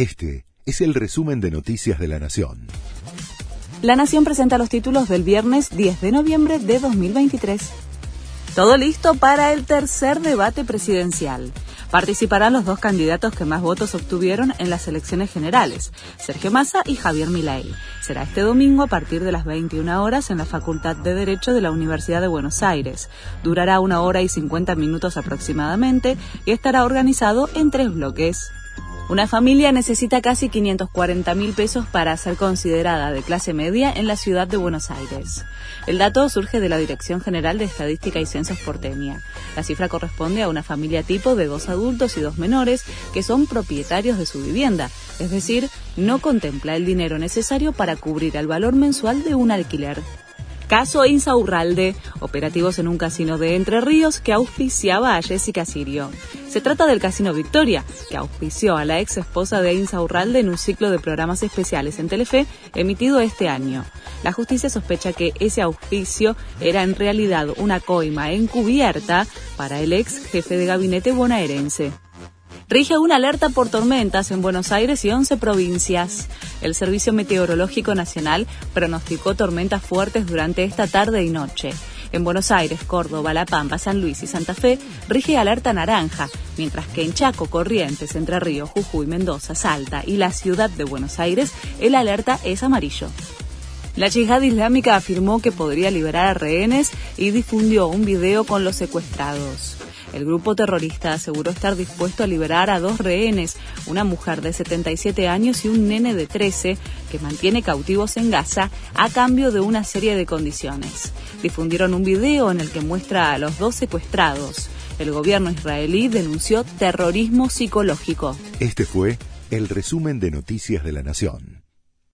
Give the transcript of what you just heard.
Este es el resumen de Noticias de la Nación. La Nación presenta los títulos del viernes 10 de noviembre de 2023. Todo listo para el tercer debate presidencial. Participarán los dos candidatos que más votos obtuvieron en las elecciones generales, Sergio Massa y Javier Milei. Será este domingo a partir de las 21 horas en la Facultad de Derecho de la Universidad de Buenos Aires. Durará una hora y 50 minutos aproximadamente y estará organizado en tres bloques. Una familia necesita casi 540 mil pesos para ser considerada de clase media en la ciudad de Buenos Aires. El dato surge de la Dirección General de Estadística y Censos porteña. La cifra corresponde a una familia tipo de dos adultos y dos menores que son propietarios de su vivienda, es decir, no contempla el dinero necesario para cubrir el valor mensual de un alquiler. Caso Insaurralde, operativos en un casino de Entre Ríos que auspiciaba a Jessica Sirio. Se trata del Casino Victoria, que auspició a la ex esposa de Insaurralde en un ciclo de programas especiales en Telefe emitido este año. La justicia sospecha que ese auspicio era en realidad una coima encubierta para el ex jefe de gabinete bonaerense rige una alerta por tormentas en Buenos Aires y 11 provincias. El Servicio Meteorológico Nacional pronosticó tormentas fuertes durante esta tarde y noche. En Buenos Aires, Córdoba, La Pampa, San Luis y Santa Fe rige alerta naranja, mientras que en Chaco, Corrientes, Entre Ríos, Jujuy, Mendoza, Salta y la ciudad de Buenos Aires el alerta es amarillo. La yihad islámica afirmó que podría liberar a rehenes y difundió un video con los secuestrados. El grupo terrorista aseguró estar dispuesto a liberar a dos rehenes, una mujer de 77 años y un nene de 13, que mantiene cautivos en Gaza a cambio de una serie de condiciones. Difundieron un video en el que muestra a los dos secuestrados. El gobierno israelí denunció terrorismo psicológico. Este fue el resumen de Noticias de la Nación.